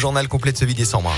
journal complet de ce 8 décembre.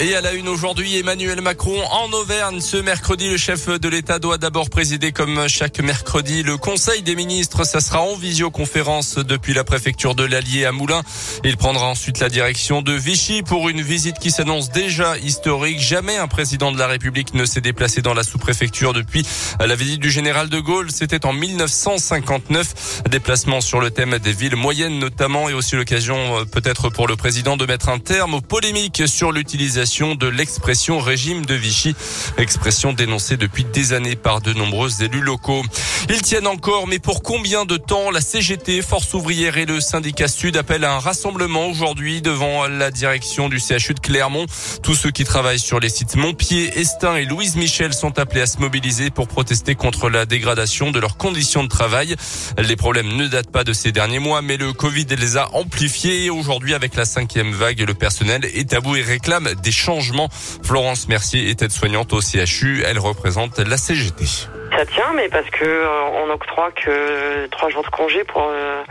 Et à la une aujourd'hui, Emmanuel Macron en Auvergne. Ce mercredi, le chef de l'État doit d'abord présider comme chaque mercredi le Conseil des ministres. Ça sera en visioconférence depuis la préfecture de l'Allier à Moulins. Il prendra ensuite la direction de Vichy pour une visite qui s'annonce déjà historique. Jamais un président de la République ne s'est déplacé dans la sous-préfecture depuis la visite du général de Gaulle. C'était en 1959. Déplacement sur le thème des villes moyennes notamment et aussi l'occasion euh, peut-être pour le président de mettre un terme aux polémiques sur l'utilisation de l'expression régime de Vichy, expression dénoncée depuis des années par de nombreux élus locaux. Ils tiennent encore, mais pour combien de temps la CGT, Force ouvrière et le syndicat Sud appellent à un rassemblement aujourd'hui devant la direction du CHU de Clermont? Tous ceux qui travaillent sur les sites Montpied, Estin et Louise Michel sont appelés à se mobiliser pour protester contre la dégradation de leurs conditions de travail. Les problèmes ne datent pas de ces derniers mois, mais le Covid les a amplifiés. Aujourd'hui, avec la cinquième vague, le personnel est à et réclame des changements. Florence Mercier est aide-soignante au CHU. Elle représente la CGT. Ça tient, mais parce que euh, octroie que trois jours de congé pour euh,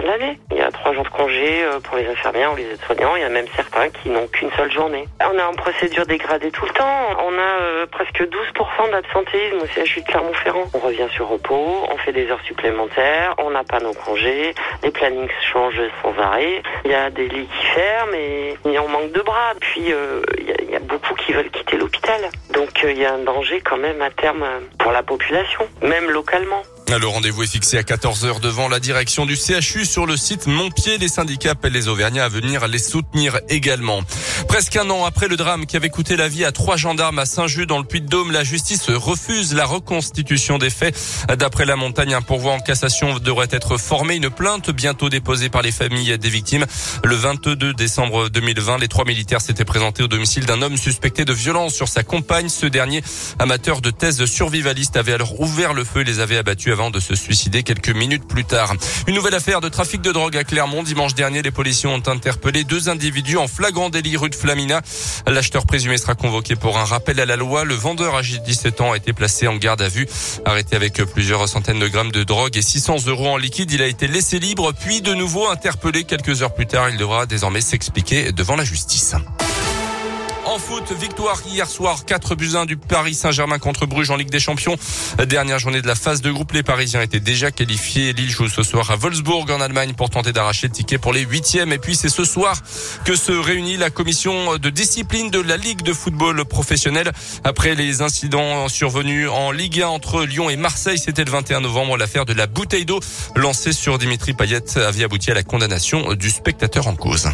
de l'année. Il y a trois jours de congé euh, pour les infirmières ou les aides-soignants. Il y a même certains qui n'ont qu'une seule journée. On est en procédure dégradée tout le temps. On a presque 12% d'absentéisme au CHU de Clermont-Ferrand. On revient sur repos, on fait des heures supplémentaires, on n'a pas nos congés, les plannings changent sans arrêt. Il y a des lits qui ferment et, on manque de bras. Puis a, il y a beaucoup qui veulent quitter l'hôpital. Donc il y a un danger quand même à terme pour la population, même localement. Le rendez-vous est fixé à 14h devant la direction du CHU sur le site Montpied. Les syndicats appellent les Auvergnats à venir les soutenir également. Presque un an après le drame qui avait coûté la vie à trois gendarmes à Saint-Just dans le Puy-de-Dôme, la justice refuse la reconstitution des faits. D'après la montagne, un pourvoi en cassation devrait être formé. Une plainte bientôt déposée par les familles des victimes. Le 22 décembre 2020, les trois militaires s'étaient présentés au domicile d'un homme suspecté de violence sur sa compagne. Ce dernier, amateur de thèse survivaliste, avait alors ouvert le feu et les avait abattus avant de se suicider quelques minutes plus tard. Une nouvelle affaire de trafic de drogue à Clermont. Dimanche dernier, les policiers ont interpellé deux individus en flagrant délit rue de Flamina. L'acheteur présumé sera convoqué pour un rappel à la loi. Le vendeur âgé de 17 ans a été placé en garde à vue. Arrêté avec plusieurs centaines de grammes de drogue et 600 euros en liquide, il a été laissé libre puis de nouveau interpellé quelques heures plus tard. Il devra désormais s'expliquer devant la justice. En foot, victoire hier soir 4 buts 1 du Paris Saint-Germain contre Bruges en Ligue des Champions. Dernière journée de la phase de groupe, les Parisiens étaient déjà qualifiés. Lille joue ce soir à Wolfsburg en Allemagne pour tenter d'arracher le ticket pour les huitièmes. Et puis c'est ce soir que se réunit la commission de discipline de la Ligue de football professionnel. Après les incidents survenus en Ligue 1 entre Lyon et Marseille, c'était le 21 novembre, l'affaire de la bouteille d'eau lancée sur Dimitri Payet avait abouti à la condamnation du spectateur en cause.